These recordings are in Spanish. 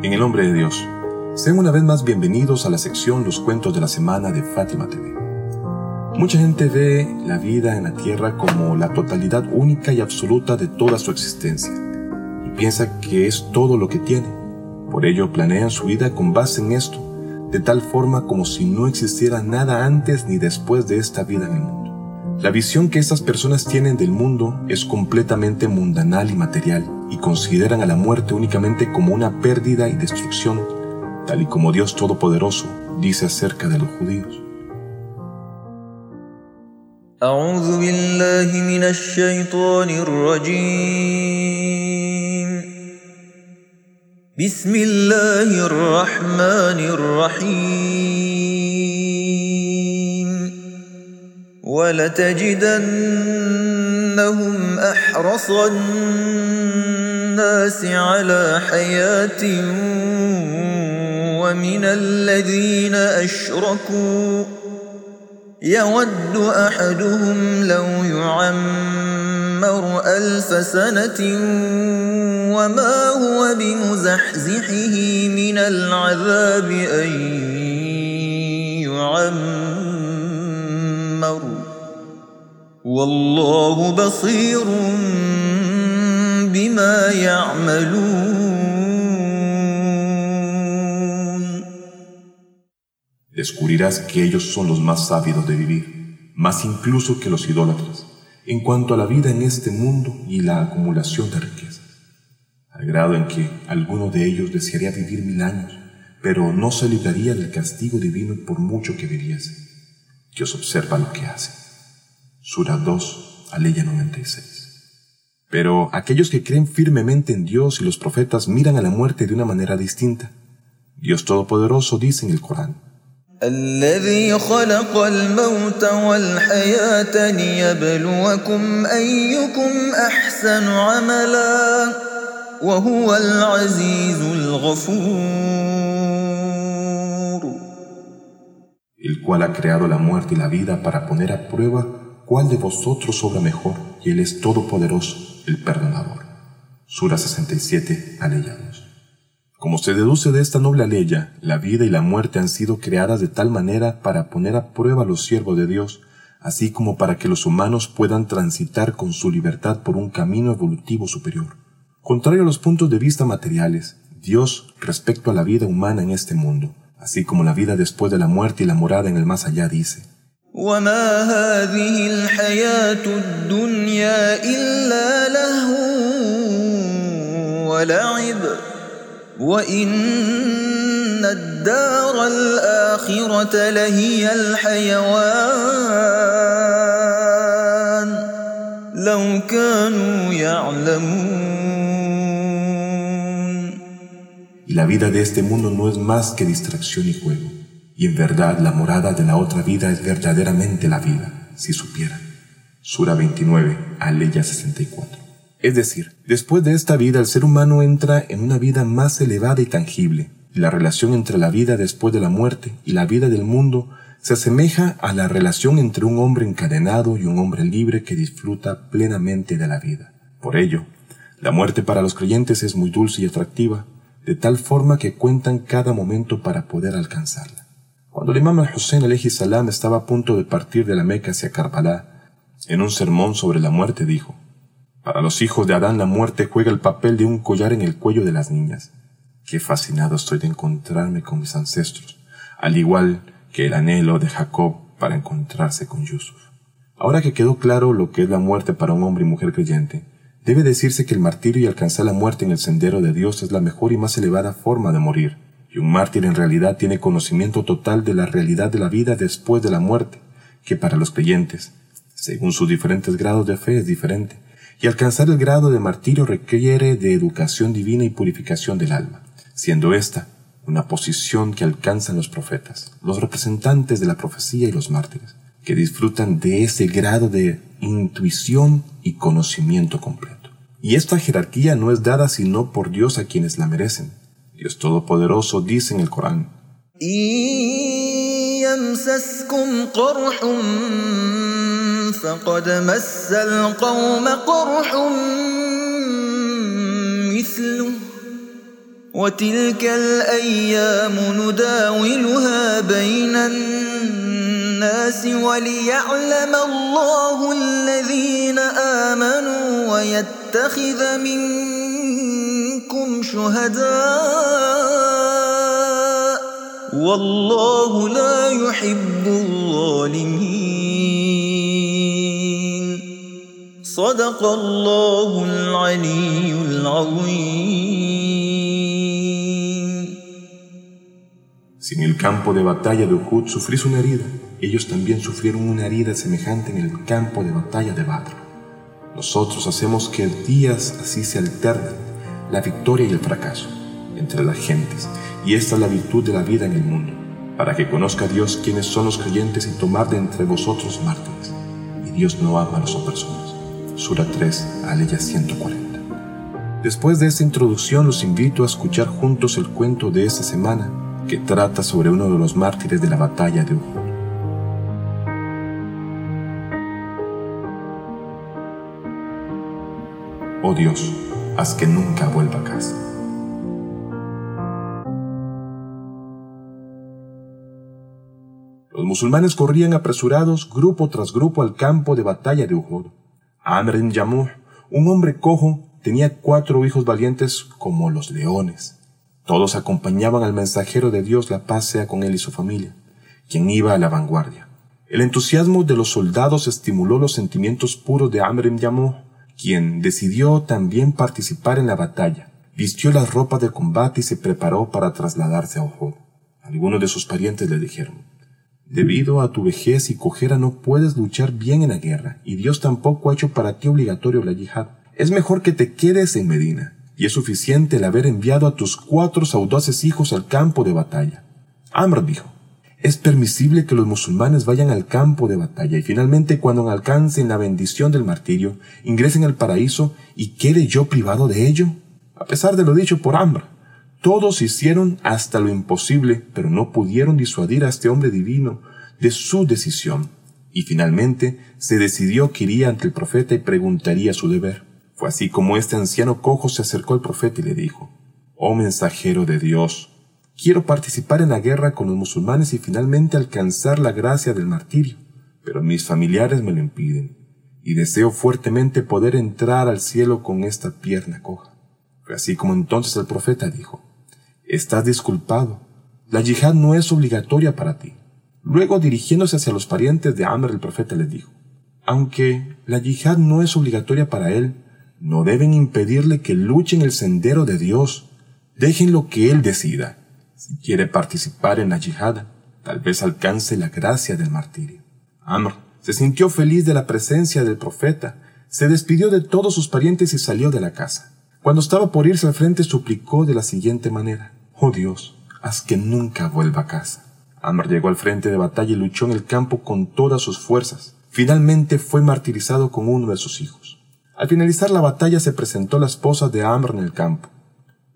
En el nombre de Dios, sean una vez más bienvenidos a la sección Los cuentos de la semana de Fátima TV. Mucha gente ve la vida en la tierra como la totalidad única y absoluta de toda su existencia y piensa que es todo lo que tiene. Por ello planean su vida con base en esto, de tal forma como si no existiera nada antes ni después de esta vida en el mundo. La visión que estas personas tienen del mundo es completamente mundanal y material y consideran a la muerte únicamente como una pérdida y destrucción, tal y como Dios Todopoderoso dice acerca de los judíos. أعوذ بالله من الشيطان الرجيم بسم الله الرحمن الرحيم ولتجدنهم أحرص الناس على حياة ومن الذين أشركوا. يود أحدهم لو يعمر ألف سنة وما هو بمزحزحه من العذاب أن يعمر. والله بصير بما يعملون Descubrirás que ellos son los más sabios de vivir, más incluso que los idólatras, en cuanto a la vida en este mundo y la acumulación de riquezas, al grado en que alguno de ellos desearía vivir mil años, pero no se libraría del castigo divino por mucho que viviese. Dios observa lo que hace. Sura 2, Aleya 96. Pero aquellos que creen firmemente en Dios y los profetas miran a la muerte de una manera distinta. Dios Todopoderoso dice en el Corán, الذي خلق الموت والحياة ليبلوكم أيكم أحسن عملا وهو العزيز الغفور el cual ha creado la muerte y la vida para poner a prueba cuál de vosotros obra mejor, y Él es todopoderoso, el perdonador. Sura 67, Aleya 2. Como se deduce de esta noble aleya, la vida y la muerte han sido creadas de tal manera para poner a prueba a los siervos de Dios, así como para que los humanos puedan transitar con su libertad por un camino evolutivo superior. Contrario a los puntos de vista materiales, Dios, respecto a la vida humana en este mundo, así como la vida después de la muerte y la morada en el más allá, dice, وما هذه الحياة الدنيا إلا لهو ولعب وإن الدار الآخرة لهي الحيوان لو كانوا يعلمون y la vida de este mundo no es más que distracción y juego. Y en verdad la morada de la otra vida es verdaderamente la vida, si supieran. Sura 29, Aleya 64. Es decir, después de esta vida el ser humano entra en una vida más elevada y tangible. La relación entre la vida después de la muerte y la vida del mundo se asemeja a la relación entre un hombre encadenado y un hombre libre que disfruta plenamente de la vida. Por ello, la muerte para los creyentes es muy dulce y atractiva, de tal forma que cuentan cada momento para poder alcanzarla. Cuando el imam al-Hussein salam estaba a punto de partir de la Meca hacia Karbala, en un sermón sobre la muerte dijo, Para los hijos de Adán la muerte juega el papel de un collar en el cuello de las niñas. Qué fascinado estoy de encontrarme con mis ancestros, al igual que el anhelo de Jacob para encontrarse con Yusuf. Ahora que quedó claro lo que es la muerte para un hombre y mujer creyente, debe decirse que el martirio y alcanzar la muerte en el sendero de Dios es la mejor y más elevada forma de morir, y un mártir en realidad tiene conocimiento total de la realidad de la vida después de la muerte, que para los creyentes, según sus diferentes grados de fe, es diferente, y alcanzar el grado de martirio requiere de educación divina y purificación del alma, siendo esta una posición que alcanzan los profetas, los representantes de la profecía y los mártires, que disfrutan de ese grado de intuición y conocimiento completo. Y esta jerarquía no es dada sino por Dios a quienes la merecen. Dios Todopoderoso dice en el Corán, يمسسكم قرح فقد مس القوم قرح مثله وتلك الأيام نداولها بين الناس وليعلم الله الذين آمنوا ويتخذ منكم شهداء والله لا يحب الظالمين صدق الله العلي العظيم Si en el campo de batalla de Uhud sufrís una herida, ellos también sufrieron una herida semejante en el campo de batalla de Badr. Nosotros hacemos que días así se alternen, la victoria y el fracaso, entre las gentes, y esta es la virtud de la vida en el mundo, para que conozca Dios quiénes son los creyentes y tomar de entre vosotros mártires. Y Dios no ama a las personas. Sura 3, Aleya 140. Después de esta introducción los invito a escuchar juntos el cuento de esta semana que trata sobre uno de los mártires de la batalla de Uhud. Oh Dios, haz que nunca vuelva a casa. Musulmanes corrían apresurados grupo tras grupo al campo de batalla de Uhud. Amr ibn un hombre cojo, tenía cuatro hijos valientes como los leones. Todos acompañaban al mensajero de Dios, la paz sea con él y su familia, quien iba a la vanguardia. El entusiasmo de los soldados estimuló los sentimientos puros de Amr ibn quien decidió también participar en la batalla. Vistió las ropas de combate y se preparó para trasladarse a Uhud. Algunos de sus parientes le dijeron, Debido a tu vejez y cojera no puedes luchar bien en la guerra, y Dios tampoco ha hecho para ti obligatorio la yihad. Es mejor que te quedes en Medina y es suficiente el haber enviado a tus cuatro audaces hijos al campo de batalla. Amr dijo, es permisible que los musulmanes vayan al campo de batalla y finalmente cuando alcancen la bendición del martirio, ingresen al paraíso y quede yo privado de ello. A pesar de lo dicho por Amr, todos hicieron hasta lo imposible, pero no pudieron disuadir a este hombre divino de su decisión. Y finalmente se decidió que iría ante el profeta y preguntaría su deber. Fue así como este anciano cojo se acercó al profeta y le dijo, Oh mensajero de Dios, quiero participar en la guerra con los musulmanes y finalmente alcanzar la gracia del martirio, pero mis familiares me lo impiden, y deseo fuertemente poder entrar al cielo con esta pierna coja. Fue así como entonces el profeta dijo, Estás disculpado, la yihad no es obligatoria para ti. Luego dirigiéndose hacia los parientes de Amr el profeta les dijo, Aunque la yihad no es obligatoria para él, no deben impedirle que luche en el sendero de Dios. Déjenlo que Él decida. Si quiere participar en la yihad, tal vez alcance la gracia del martirio. Amr se sintió feliz de la presencia del profeta, se despidió de todos sus parientes y salió de la casa. Cuando estaba por irse al frente suplicó de la siguiente manera, Oh Dios, haz que nunca vuelva a casa. Amr llegó al frente de batalla y luchó en el campo con todas sus fuerzas. Finalmente fue martirizado con uno de sus hijos. Al finalizar la batalla se presentó la esposa de Amr en el campo.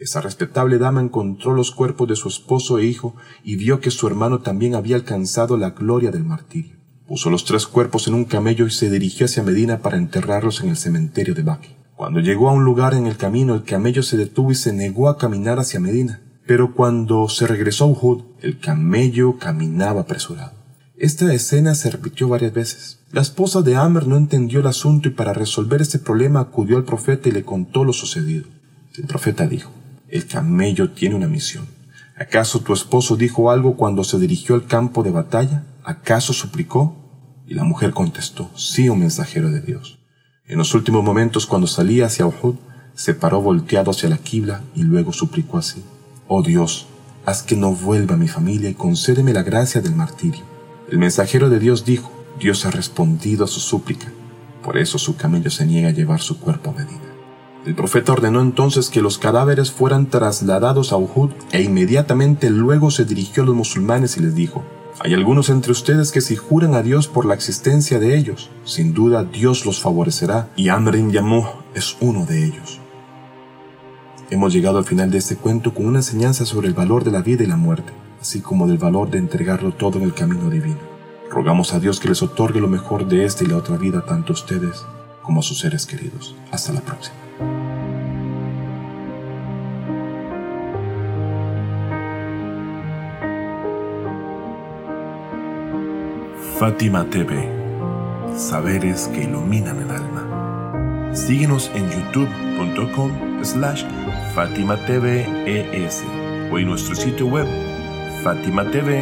Esa respetable dama encontró los cuerpos de su esposo e hijo y vio que su hermano también había alcanzado la gloria del martirio. Puso los tres cuerpos en un camello y se dirigió hacia Medina para enterrarlos en el cementerio de Baki. Cuando llegó a un lugar en el camino, el camello se detuvo y se negó a caminar hacia Medina. Pero cuando se regresó a Uhud, el camello caminaba apresurado. Esta escena se repitió varias veces. La esposa de Amr no entendió el asunto y para resolver este problema acudió al profeta y le contó lo sucedido. El profeta dijo, el camello tiene una misión. ¿Acaso tu esposo dijo algo cuando se dirigió al campo de batalla? ¿Acaso suplicó? Y la mujer contestó, sí, un mensajero de Dios. En los últimos momentos, cuando salía hacia Uhud, se paró volteado hacia la quibla y luego suplicó así, Oh Dios, haz que no vuelva mi familia y concédeme la gracia del martirio. El mensajero de Dios dijo, Dios ha respondido a su súplica, por eso su camello se niega a llevar su cuerpo a Medina. El profeta ordenó entonces que los cadáveres fueran trasladados a Uhud e inmediatamente luego se dirigió a los musulmanes y les dijo, hay algunos entre ustedes que si juran a Dios por la existencia de ellos, sin duda Dios los favorecerá y Amrin Yamuh es uno de ellos. Hemos llegado al final de este cuento con una enseñanza sobre el valor de la vida y la muerte, así como del valor de entregarlo todo en el camino divino. Rogamos a Dios que les otorgue lo mejor de esta y la otra vida tanto a ustedes como a sus seres queridos. Hasta la próxima. Fátima TV, saberes que iluminan el alma. Síguenos en youtube.com slash Fátima TV ES o en nuestro sitio web fatimatv.es.